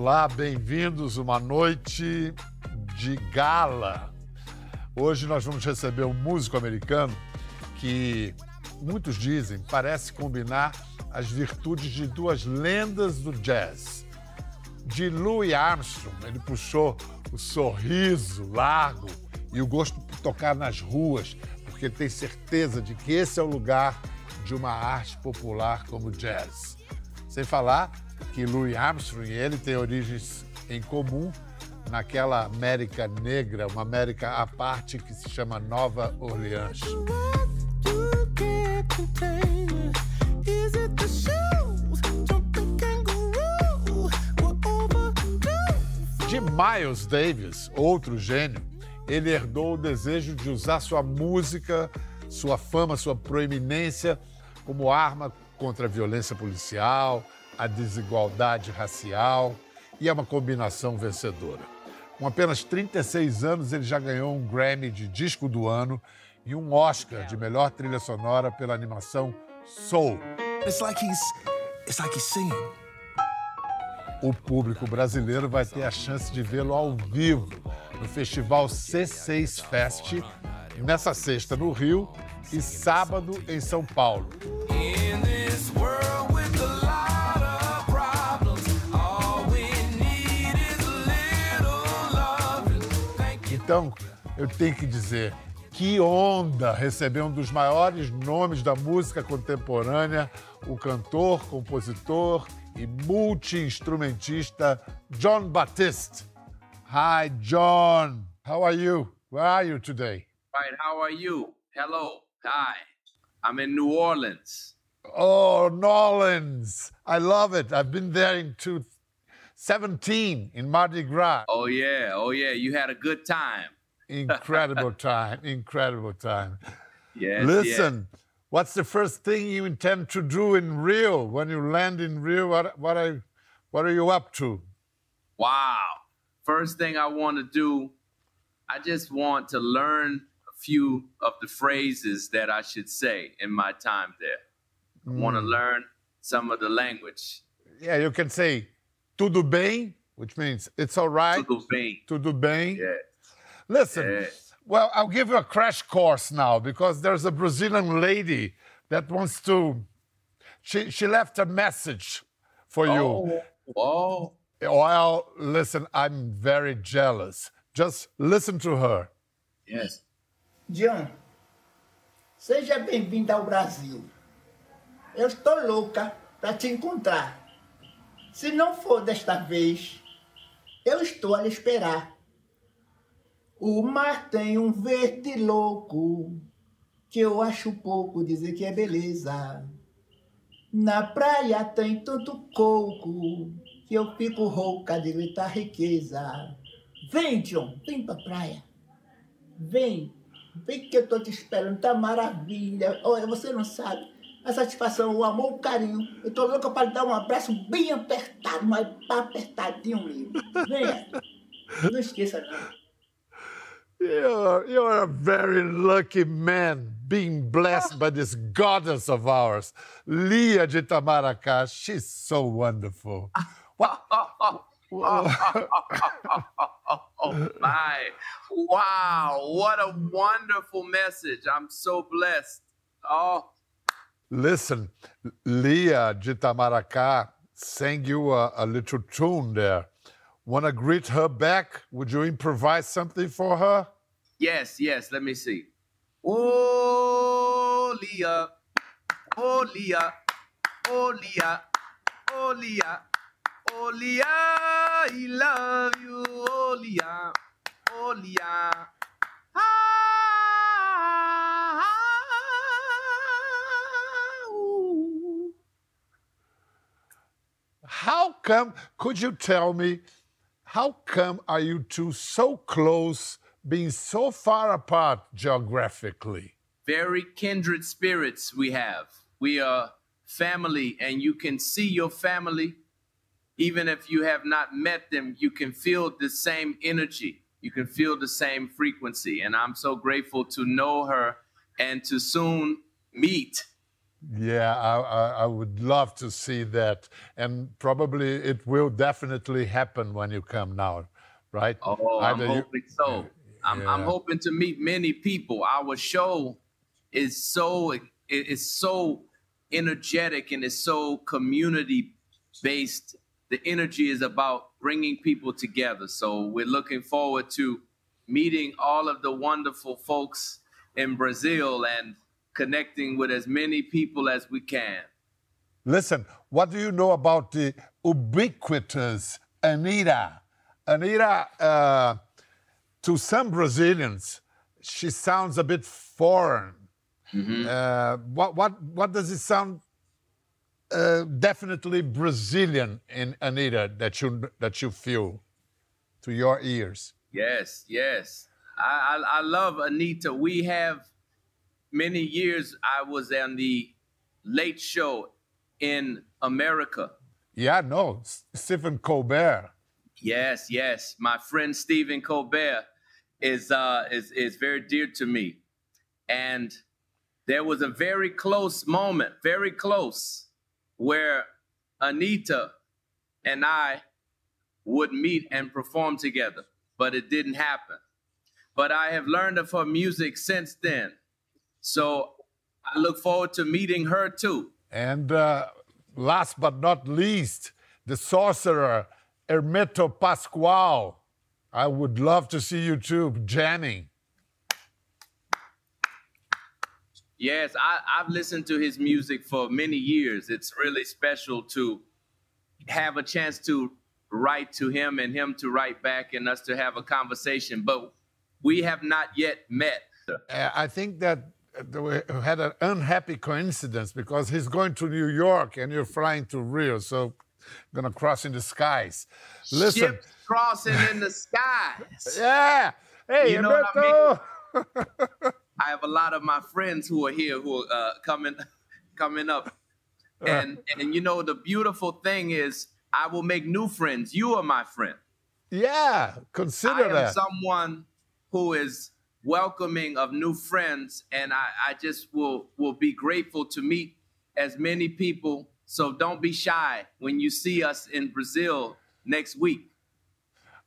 Olá, bem-vindos uma noite de gala. Hoje nós vamos receber um músico americano que muitos dizem parece combinar as virtudes de duas lendas do jazz. De Louis Armstrong, ele puxou o sorriso largo e o gosto por tocar nas ruas, porque ele tem certeza de que esse é o lugar de uma arte popular como o jazz. Sem falar que Louis Armstrong e ele têm origens em comum naquela América negra, uma América à parte que se chama Nova Orleans. De Miles Davis, outro gênio, ele herdou o desejo de usar sua música, sua fama, sua proeminência como arma contra a violência policial, a desigualdade racial e é uma combinação vencedora. Com apenas 36 anos, ele já ganhou um Grammy de Disco do Ano e um Oscar de melhor trilha sonora pela animação Soul. It's like he's, it's like he's singing. O público brasileiro vai ter a chance de vê-lo ao vivo no festival C6 Fest, nessa sexta no Rio e sábado em São Paulo. Então, eu tenho que dizer, que onda receber um dos maiores nomes da música contemporânea, o cantor, compositor e multi-instrumentista John Batiste. Hi, John. How are you? Where are you today? Right. How are you? Hello. Hi. I'm in New Orleans. Oh, New Orleans. I love it. I've been there in 2017 in Mardi Gras. Oh, yeah. Oh, yeah. You had a good time. Incredible time. Incredible time. Yes. Listen, yes. what's the first thing you intend to do in Rio when you land in Rio? What, what, are, what are you up to? Wow. First thing I want to do, I just want to learn a few of the phrases that I should say in my time there. I want to hmm. learn some of the language. Yeah, you can say tudo bem, which means it's all right. Tudo bem. Tudo bem. Yeah. Listen, Yeah. well, I'll give you a crash course now because there's a Brazilian lady that wants to. She, she left a message for you. Oh, oh. Well, listen, I'm very jealous. Just listen to her. Yes. Jon, seja bem-vinda ao Brasil. Eu estou louca para te encontrar. Se não for desta vez, eu estou a lhe esperar. O mar tem um verde louco, que eu acho pouco dizer que é beleza. Na praia tem tanto coco, que eu fico rouca de gritar riqueza. Vem, John, vem pra praia. Vem, vem que eu tô te esperando, tá maravilha. Olha, você não sabe. A satisfação, o amor, o carinho. Eu tô louca para lhe dar um abraço bem apertado, mas apertadinho mesmo. Venha. Não esqueça, não. You're, you're a very lucky man being blessed by this goddess of ours, Lia de Itamaracá. She's so wonderful. Oh my. Wow. What a wonderful message. I'm so blessed. Oh, Listen, Lia de Itamaracá sang you a, a little tune there. Want to greet her back? Would you improvise something for her? yes, yes. Let me see. Oh, Lia. Oh, Lia. Oh, Lia. Oh, Lia. Oh, Lia. I love you. Oh, Lia. Oh, Lia. Ah, How come, could you tell me, how come are you two so close, being so far apart geographically? very kindred spirits we have. We are family, and you can see your family. Even if you have not met them, you can feel the same energy. You can feel the same frequency. And I'm so grateful to know her and to soon meet Yeah, I, I, I, would love to see that. And probably it will definitely happen when you come now, right? Oh, Either I'm hoping you, so. I'm, yeah. I'm, hoping to meet many people. Our show is so it's so energetic and it's so community based. The energy is about bringing people together. So we're looking forward to meeting all of the wonderful folks in Brazil and connecting with as many people as we can. Listen, what do you know about the ubiquitous Anitta? Anitta, uh, to some Brazilians, she sounds a bit foreign. Mm-hmm. Uh, what, what, what does it sound uh, definitely Brazilian in Anitta that you, that you feel to your ears? Yes, yes. I, I, I love Anitta. We have many years I was on the late show in America. Yeah, no, Stephen Colbert. Yes, yes. My friend Stephen Colbert is uh is is very dear to me. And there was a very close moment, very close, where Anitta and I would meet and perform together, but it didn't happen. But I have learned of her music since then. So I look forward to meeting her too. And uh, last but not least, the sorcerer Hermeto Pascoal. I would love to see you too jamming. Yes, I, I've listened to his music for many years. It's really special to have a chance to write to him and him to write back and us to have a conversation. But we have not yet met. I think that had an unhappy coincidence because he's going to New York and you're flying to Rio, so gonna cross in the skies. Listen, Ships crossing in the skies. Yeah. Hey, you know what I, mean? I have a lot of my friends who are here who are uh, coming coming up, and and you know the beautiful thing is I will make new friends. You are my friend. Yeah, consider I am that. someone who is welcoming of new friends, and I, I just will will be grateful to meet as many people. So don't be shy when you see us in Brazil next week.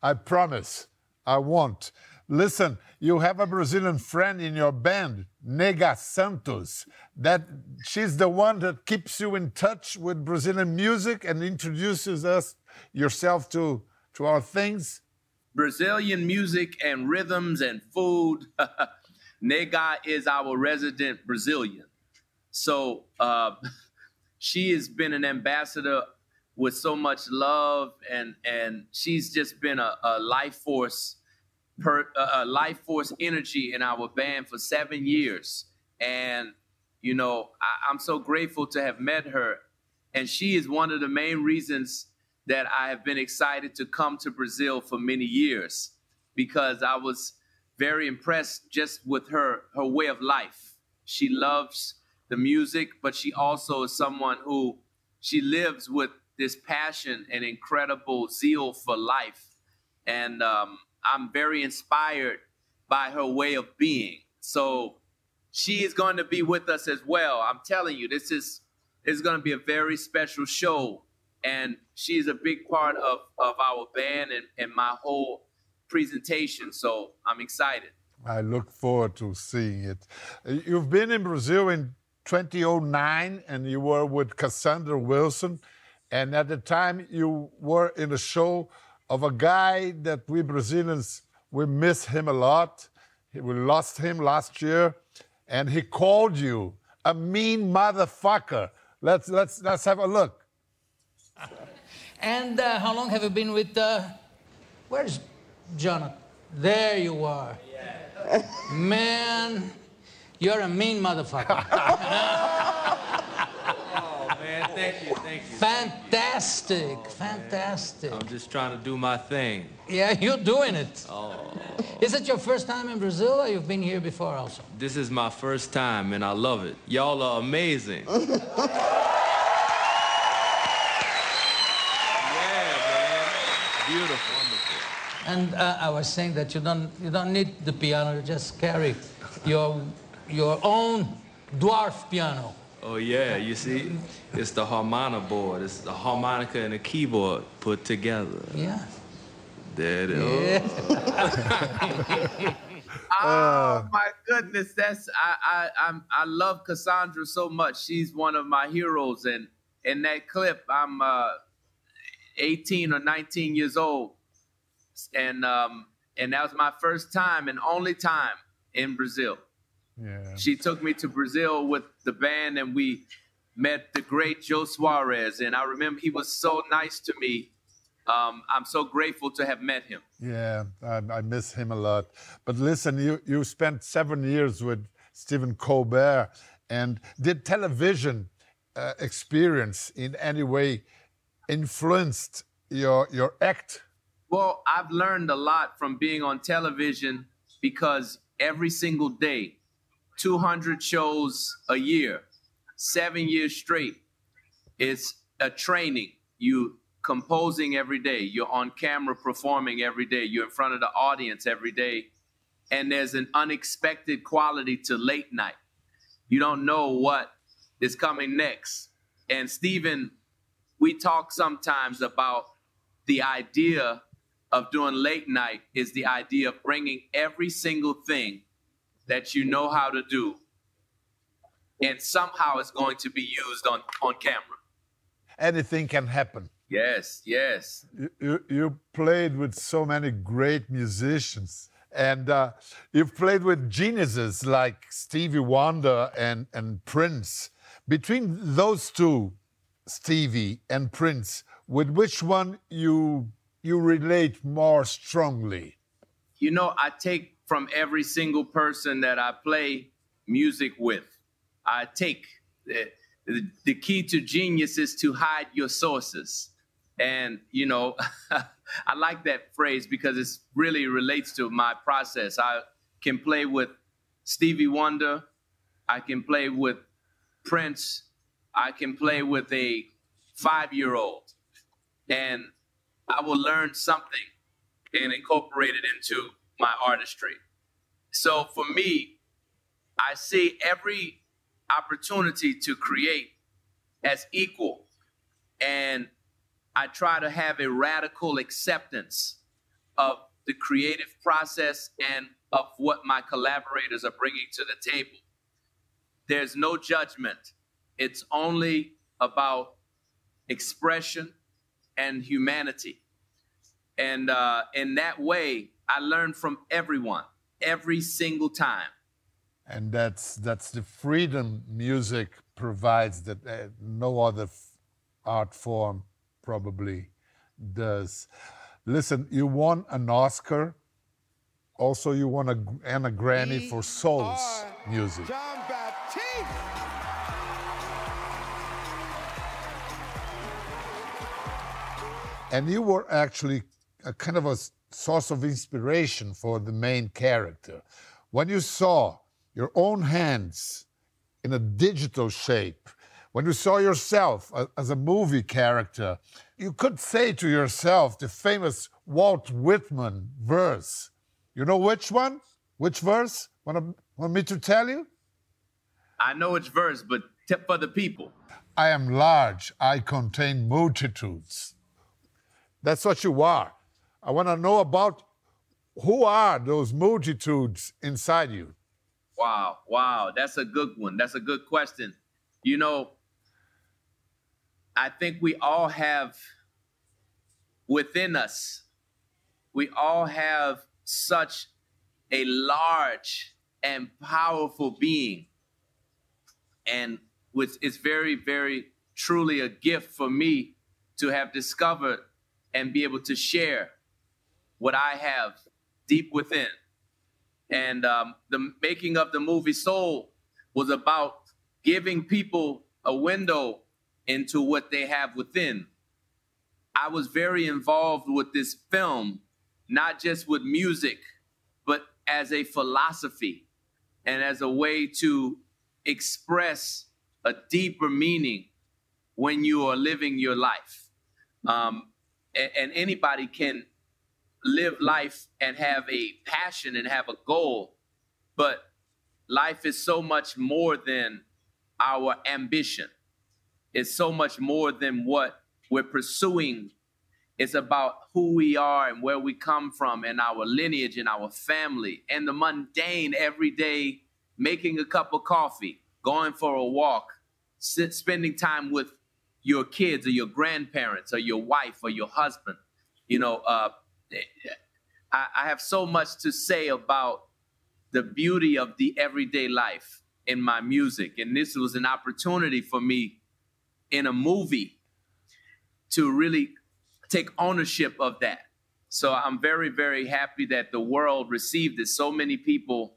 I promise. I won't. Listen, you have a Brazilian friend in your band, Nega Santos. That she's the one that keeps you in touch with Brazilian music and introduces us yourself to to our things. Brazilian music and rhythms and food. Nega is our resident Brazilian. So uh, she has been an ambassador with so much love and and she's just been a, a life force per, a life force energy in our band for seven years and you know I, i'm so grateful to have met her and she is one of the main reasons that I have been excited to come to Brazil for many years because I was very impressed just with her her way of life. She loves the music, but she also is someone who she lives with this passion and incredible zeal for life. And um, I'm very inspired by her way of being. So she is going to be with us as well. I'm telling you, this is is going to be a very special show and she's a big part of, of our band and, and my whole presentation. So I'm excited. I look forward to seeing it. You've been in Brazil in 2009 and you were with Cassandra Wilson. And at the time, you were in a show of a guy that we Brazilians, we miss him a lot. We lost him last year. And he called you a mean motherfucker. Let's, let's, let's have a look. And uh, how long have you been with, uh, where's Jonathan? There you are. Yeah. Man, you're a mean motherfucker. oh, man, thank you, thank you. Fantastic, oh, fantastic. I'm just trying to do my thing. Yeah, you're doing it. Oh. Is it your first time in Brazil or you've been here before also? This is my first time and I love it. Y'all are amazing. Beautiful. Wonderful. And uh, I was saying that you don't you don't need the piano. You just carry your your own dwarf piano. Oh yeah, you see, it's the harmonica board. It's the harmonica and the keyboard put together. Yeah. There it is. Yeah. Oh my goodness, that's I I I'm, I love Cassandra so much. She's one of my heroes, and in that clip, I'm uh, 18 or 19 years old, and um, and that was my first time and only time in Brazil. Yeah. She took me to Brazil with the band, and we met the great Jô Soares. And I remember he was so nice to me. Um, I'm so grateful to have met him. Yeah, I, I miss him a lot. But listen, you, you spent seven years with Stephen Colbert, and did television uh, experience in any way influenced your your act? Well, I've learned a lot from being on television because every single day, 200 shows a year, seven years straight, it's a training. You composing every day, you're on camera performing every day, you're in front of the audience every day, and there's an unexpected quality to late night. You don't know what is coming next. And Stephen, we talk sometimes about the idea of doing late night is the idea of bringing every single thing that you know how to do and somehow it's going to be used on, on camera. Anything can happen. Yes, yes. You, you, you played with so many great musicians. And uh, you've played with geniuses like Stevie Wonder and, and Prince. Between those two, Stevie and Prince, with which one you you relate more strongly? You know, I take from every single person that I play music with. I take the, the, the key to genius is to hide your sources. And, you know, I like that phrase because it really relates to my process. I can play with Stevie Wonder, I can play with Prince, I can play with a five year old. And I will learn something and incorporate it into my artistry. So for me, I see every opportunity to create as equal. And I try to have a radical acceptance of the creative process and of what my collaborators are bringing to the table. There's no judgment, it's only about expression and humanity. And uh, in that way, I learn from everyone every single time. And that's that's the freedom music provides that uh, no other art form probably does. Listen, you won an Oscar. Also, you won a, and a Grammy for Souls music. Jon Batiste. And you were actually a kind of a source of inspiration for the main character. When you saw your own hands in a digital shape, when you saw yourself as a movie character, you could say to yourself the famous Walt Whitman verse. You know which one? Which verse? Want, want me to tell you? I know which verse, but tip for the people. I am large, I contain multitudes. That's what you are. I want to know about who are those multitudes inside you? Wow, wow, that's a good one. That's a good question. You know, I think we all have within us, we all have such a large and powerful being. And which very, very truly a gift for me to have discovered and be able to share what I have deep within. And um, the making of the movie Soul was about giving people a window into what they have within. I was very involved with this film, not just with music, but as a philosophy and as a way to express a deeper meaning when you are living your life. Um, and, and anybody can live life and have a passion and have a goal, but life is so much more than our ambition. It's so much more than what we're pursuing. It's about who we are and where we come from and our lineage and our family and the mundane everyday making a cup of coffee, going for a walk, sit, spending time with your kids or your grandparents or your wife or your husband. You know, uh, I, I have so much to say about the beauty of the everyday life in my music. And this was an opportunity for me in a movie to really take ownership of that. So I'm very, very happy that the world received it. So many people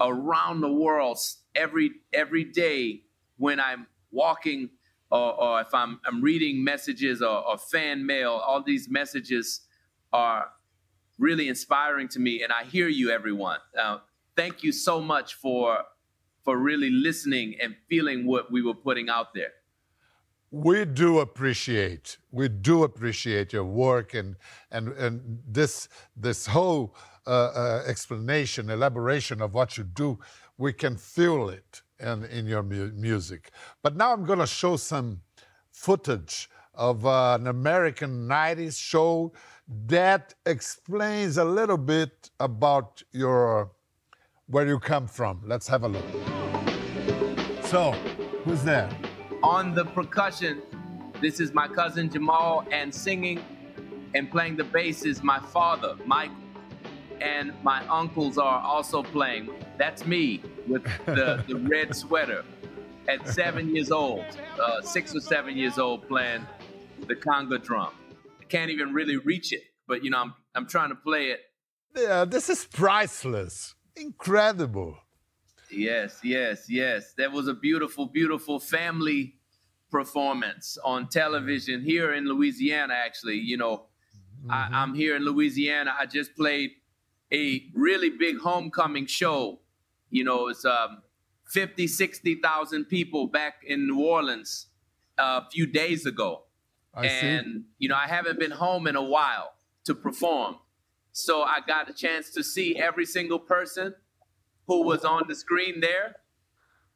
around the world every every day when I'm walking or, or if I'm, I'm reading messages or, or fan mail, all these messages are really inspiring to me. And I hear you, everyone. Uh, thank you so much for for really listening and feeling what we were putting out there. We do appreciate, we do appreciate your work and and and this this whole uh, uh, explanation, elaboration of what you do. We can feel it in in your mu music. But now I'm going to show some footage of uh, an American '90s show that explains a little bit about your where you come from. Let's have a look. So, who's there? On the percussion, this is my cousin Jamal, and singing and playing the bass is my father, Mike, and my uncles are also playing. That's me with the, the red sweater at seven years old, uh, six or seven years old, playing the conga drum. I can't even really reach it, but you know, I'm, I'm trying to play it. Yeah, this is priceless. Incredible. Yes, yes, yes. That was a beautiful, beautiful family performance on television here in Louisiana, actually. You know, mm-hmm. I, am here in Louisiana. I just played a really big homecoming show. You know, it's um, 50, 60,000 people back in New Orleans uh, a few days ago. I and, see. you know, I haven't been home in a while to perform. So I got a chance to see every single person who was on the screen there.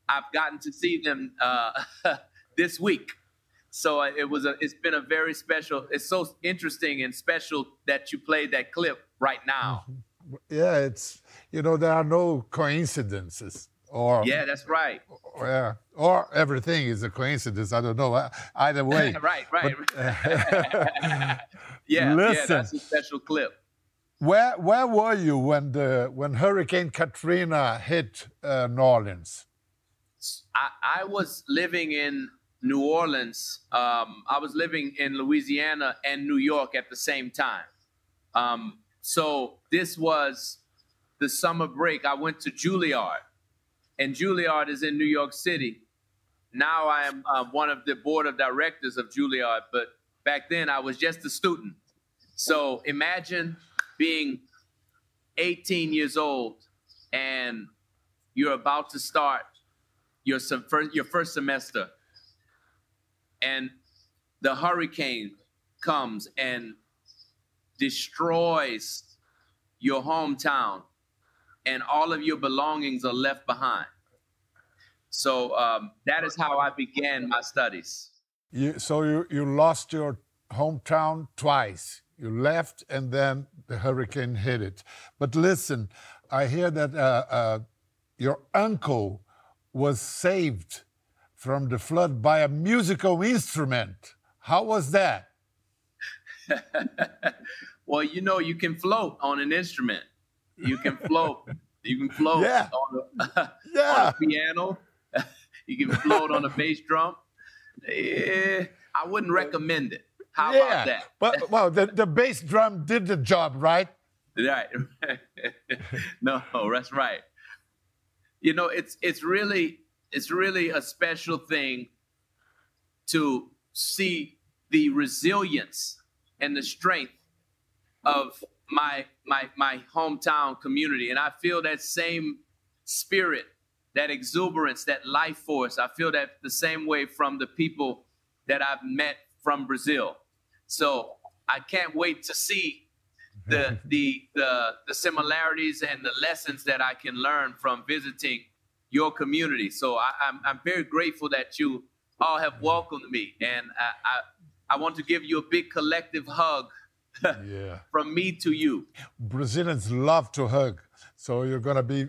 I've gotten to see them uh, this week. So it was a, it's been a very special. It's so interesting and special that you played that clip right now. Mm-hmm. Yeah, it's you know there are no coincidences. Or yeah, that's right. Or, yeah, or everything is a coincidence. I don't know. Either way. right, right. But, yeah, Listen, yeah, that's a special clip. Where where were you when the when Hurricane Katrina hit uh, New Orleans? I, I, was living in New Orleans. Um, I was living in Louisiana and New York at the same time. Um, so this was the summer break. I went to Juilliard, and Juilliard is in New York City. Now I am uh, one of the board of directors of Juilliard, but back then I was just a student. So imagine being 18 years old and you're about to start your your first semester and the hurricane comes and destroys your hometown and all of your belongings are left behind so um, that is how i began my studies you, so you, you lost your hometown twice you left, and then the hurricane hit it. But listen, I hear that uh, uh, your uncle was saved from the flood by a musical instrument. How was that? well, you know, you can float on an instrument. You can float. you can float yeah. on, a, yeah. on a piano. you can float on a bass drum. Eh, I wouldn't recommend it. How yeah. about that? But well, the, the bass drum did the job, right? Right. no, that's right. You know, it's it's really it's really a special thing to see the resilience and the strength of my my my hometown community and i feel that same spirit that exuberance that life force i feel that the same way from the people that i've met from brazil so I can't wait to see the the the the similarities and the lessons that I can learn from visiting your community. So I, am I'm, I'm very grateful that you all have welcomed me, and I, I, I want to give you a big collective hug. Yeah. From me to you. Brazilians love to hug, so you're going to be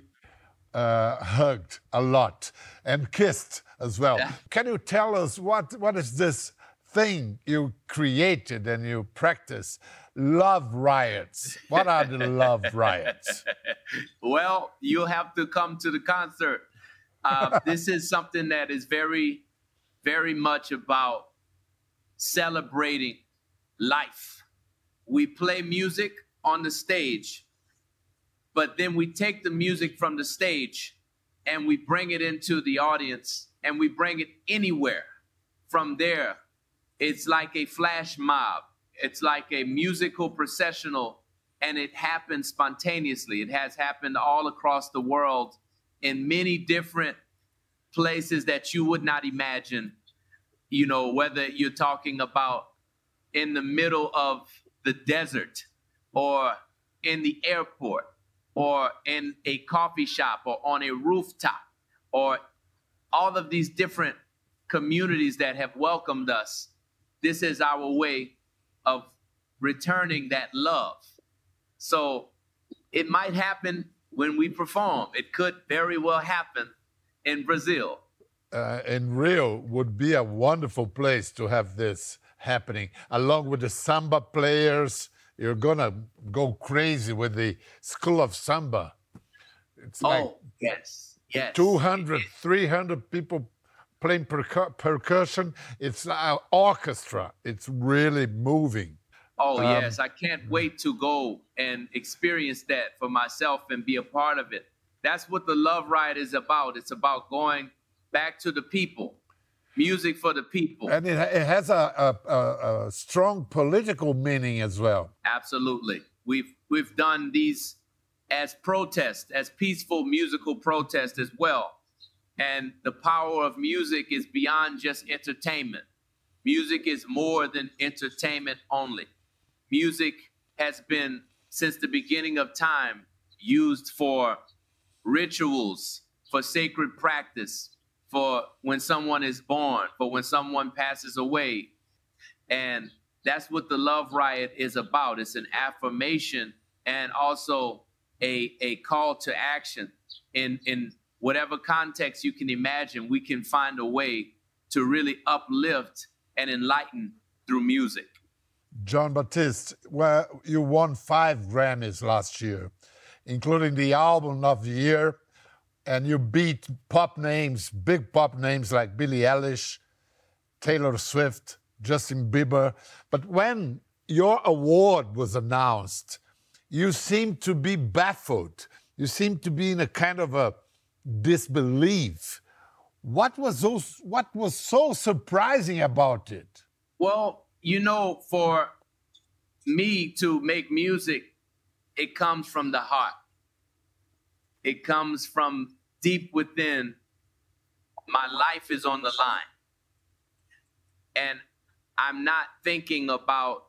uh, hugged a lot and kissed as well. Yeah. Can you tell us what what is this thing you created and you practice? Love riots. What are the love riots? Well, you'll have to come to the concert. Uh, this is something that is very, very much about celebrating life. We play music on the stage, but then we take the music from the stage and we bring it into the audience and we bring it anywhere. From there, it's like a flash mob, it's like a musical processional, and it happens spontaneously. It has happened all across the world in many different places that you would not imagine. You know, whether you're talking about in the middle of the desert or in the airport or in a coffee shop or on a rooftop or all of these different communities that have welcomed us. This is our way of returning that love. So it might happen when we perform. It could very well happen in Brazil. Uh, in Rio would be a wonderful place to have this happening, along with the samba players. You're gonna go crazy with the School of Samba. It's oh, like yes, yes. 200, 300 people playing percu- percussion. It's an orchestra. It's really moving. Oh um, yes, I can't wait to go and experience that for myself and be a part of it. That's what the Love Riot is about. It's about going back to the people, music for the people, and it, it has a, a, a strong political meaning as well. Absolutely, we've we've done these as protest, as peaceful musical protest as well. And the power of music is beyond just entertainment. Music is more than entertainment only. Music has been, since the beginning of time, used for rituals, for sacred practice, for when someone is born, for when someone passes away. And that's what the Love Riot is about. It's an affirmation and also a, a call to action in, in whatever context you can imagine, we can find a way to really uplift and enlighten through music. Jon Batiste, well, you won five Grammys last year, including the Album of the Year, and you beat pop names, big pop names like Billie Eilish, Taylor Swift, Justin Bieber. But when your award was announced, you seemed to be baffled. You seemed to be in a kind of a disbelief. What was so, what was so surprising about it? Well, you know, for me to make music, it comes from the heart. It comes from deep within. My life is on the line. And I'm not thinking about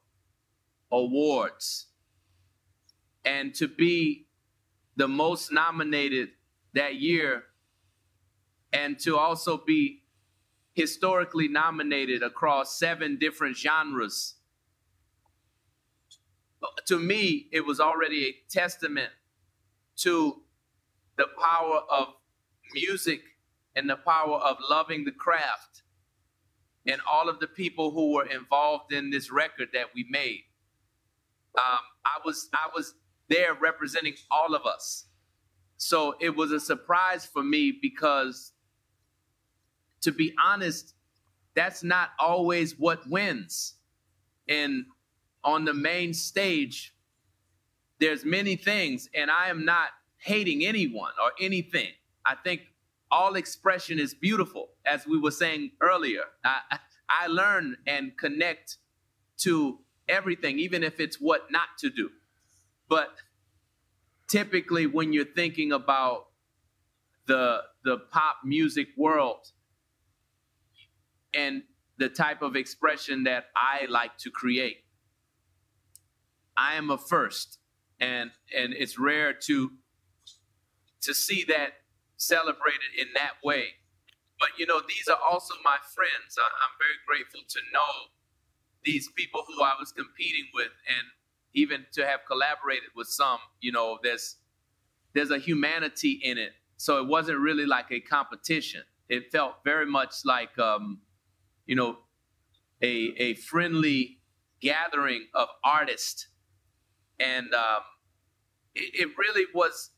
awards. And to be the most nominated that year and to also be historically nominated across seven different genres. To me, it was already a testament to the power of music and the power of loving the craft and all of the people who were involved in this record that we made. Um, I was I was there representing all of us. So it was a surprise for me because, to be honest, that's not always what wins. And on the main stage, there's many things, and I am not hating anyone or anything. I think all expression is beautiful, as we were saying earlier. I, I learn and connect to everything, even if it's what not to do. But typically when you're thinking about the the pop music world and the type of expression that I like to create. I am a first and and it's rare to to see that celebrated in that way. But you know, these are also my friends. I, I'm very grateful to know these people who I was competing with, and even to have collaborated with some. You know, there's there's a humanity in it, so it wasn't really like a competition. It felt very much like, um, you know, a a friendly gathering of artists, and um, it, it really was.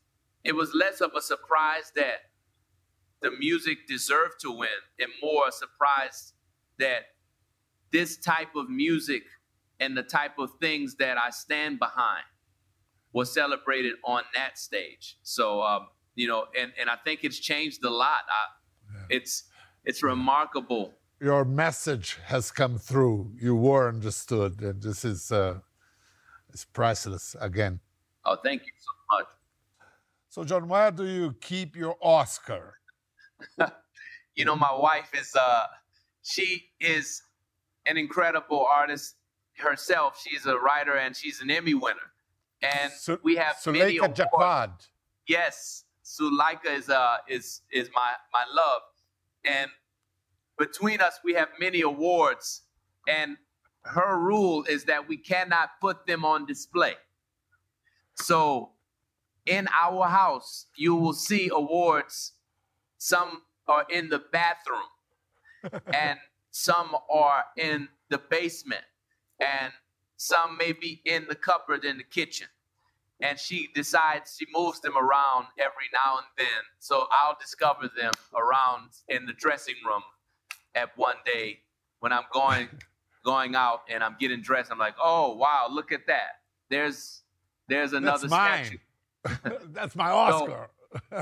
It was less of a surprise that the music deserved to win, and more a surprise that this type of music and the type of things that I stand behind was celebrated on that stage. So, um, you know, and, and I think it's changed a lot. I, yeah. It's it's remarkable. Your message has come through. You were understood, and this is uh, it's priceless again. Oh, thank you so much. So, Jon, where do you keep your Oscar? you know, my wife is uh, she is an incredible artist herself. She's a writer and she's an Emmy winner. And Su- we have Suleika many Jaouad. Yes, Suleika is uh is is my my love, and between us we have many awards. And her rule is that we cannot put them on display. So in our house, you will see awards. Some are in the bathroom, and some are in the basement, and some may be in the cupboard in the kitchen. And she decides she moves them around every now and then. So I'll discover them around in the dressing room at one day when I'm going going out and I'm getting dressed. I'm like, oh wow, look at that. There's there's another statue. That's my Oscar.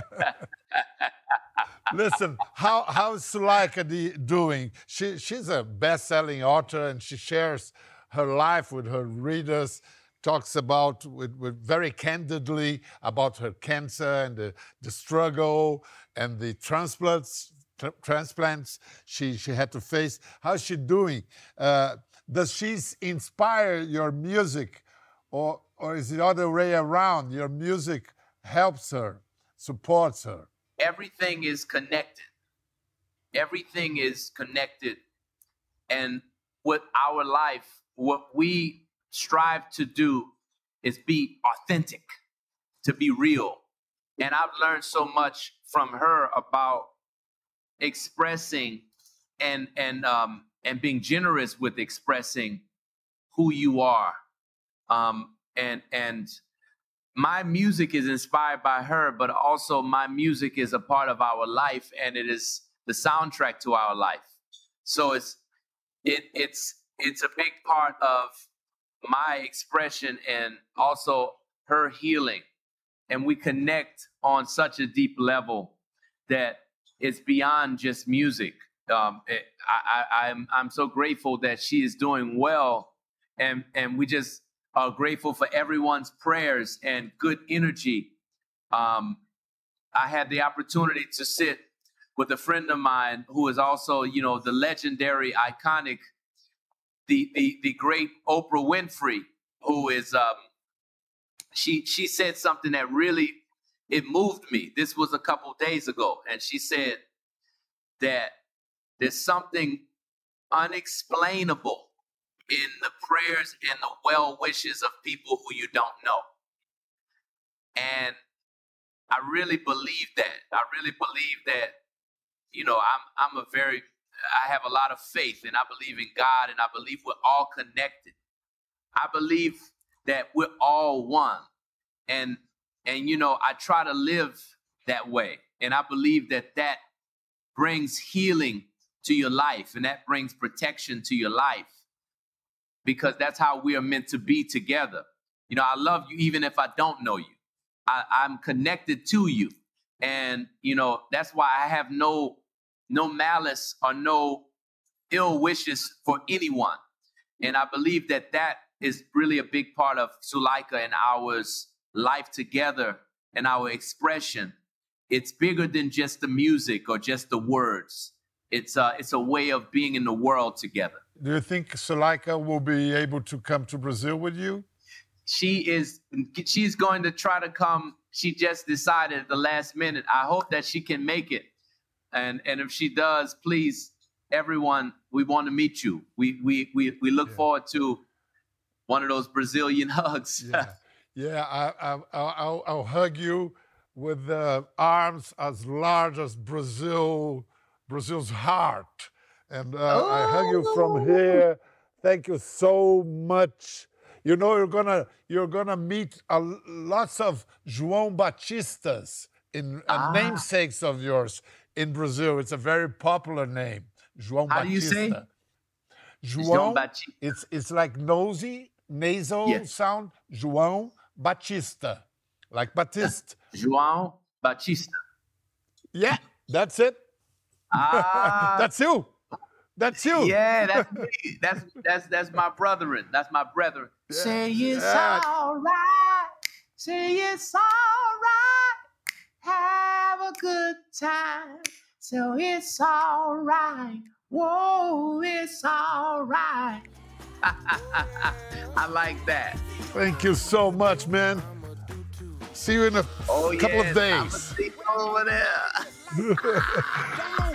Listen, how how's Suleika doing? She she's a best-selling author and she shares her life with her readers. Talks about with, with very candidly about her cancer and the, the struggle and the transplants tr transplants she she had to face. How's she doing? Uh, does she inspire your music, or or is the other way around? Your music helps her, supports her everything is connected. Everything is connected. And with our life, what we strive to do is be authentic, to be real. And I've learned so much from her about expressing and and um and being generous with expressing who you are. Um and and my music is inspired by her, but also my music is a part of our life and it is the soundtrack to our life. So it's it it's it's a big part of my expression and also her healing. And we connect on such a deep level that it's beyond just music. Um, it, I, I, I'm I'm so grateful that she is doing well, and and we just uh, grateful for everyone's prayers and good energy. Um, I had the opportunity to sit with a friend of mine who is also, you know, the legendary, iconic, the the, the great Oprah Winfrey, who is um, she she said something that really it moved me. This was a couple days ago, and she said that there's something unexplainable in the prayers and the well wishes of people who you don't know. And I really believe that. I really believe that, you know, I'm I'm a very I have a lot of faith and I believe in God and I believe we're all connected. I believe that we're all one. And and you know, I try to live that way. And I believe that that brings healing to your life and that brings protection to your life because that's how we are meant to be together. You know, I love you even if I don't know you. I, I'm connected to you. And, you know, that's why I have no no malice or no ill wishes for anyone. And I believe that that is really a big part of Suleika and ours life together and our expression. It's bigger than just the music or just the words. It's a, it's a way of being in the world together. Do you think Suleika will be able to come to Brazil with you? She is. She's going to try to come. she just decided at the last minute. I hope that she can make it. And and if she does, please, everyone, we want to meet you. We we we we look Yeah. forward to one of those Brazilian hugs. Yeah, yeah. I, I, I'll, I'll, I'll hug you with the arms as large as Brazil, Brazil's heart, and uh, I hug you from here. Thank you so much. You know you're gonna you're gonna meet a, lots of João Batistas in uh, namesakes of yours in Brazil. It's a very popular name, João How do you say? Batista. João João, Batista. it's it's like nosy, nasal Yes. sound. João Batista, like Batiste. João Batista. yeah, that's it. Ah, That's you. That's you. yeah, that's me. That's that's that's my brethren. That's my brethren. Say it's Yeah. all right. Say it's all right. Have a good time. So it's all right. Whoa, it's all right. I like that. Thank you so much, man. See you in a Oh couple yes, of days. over there.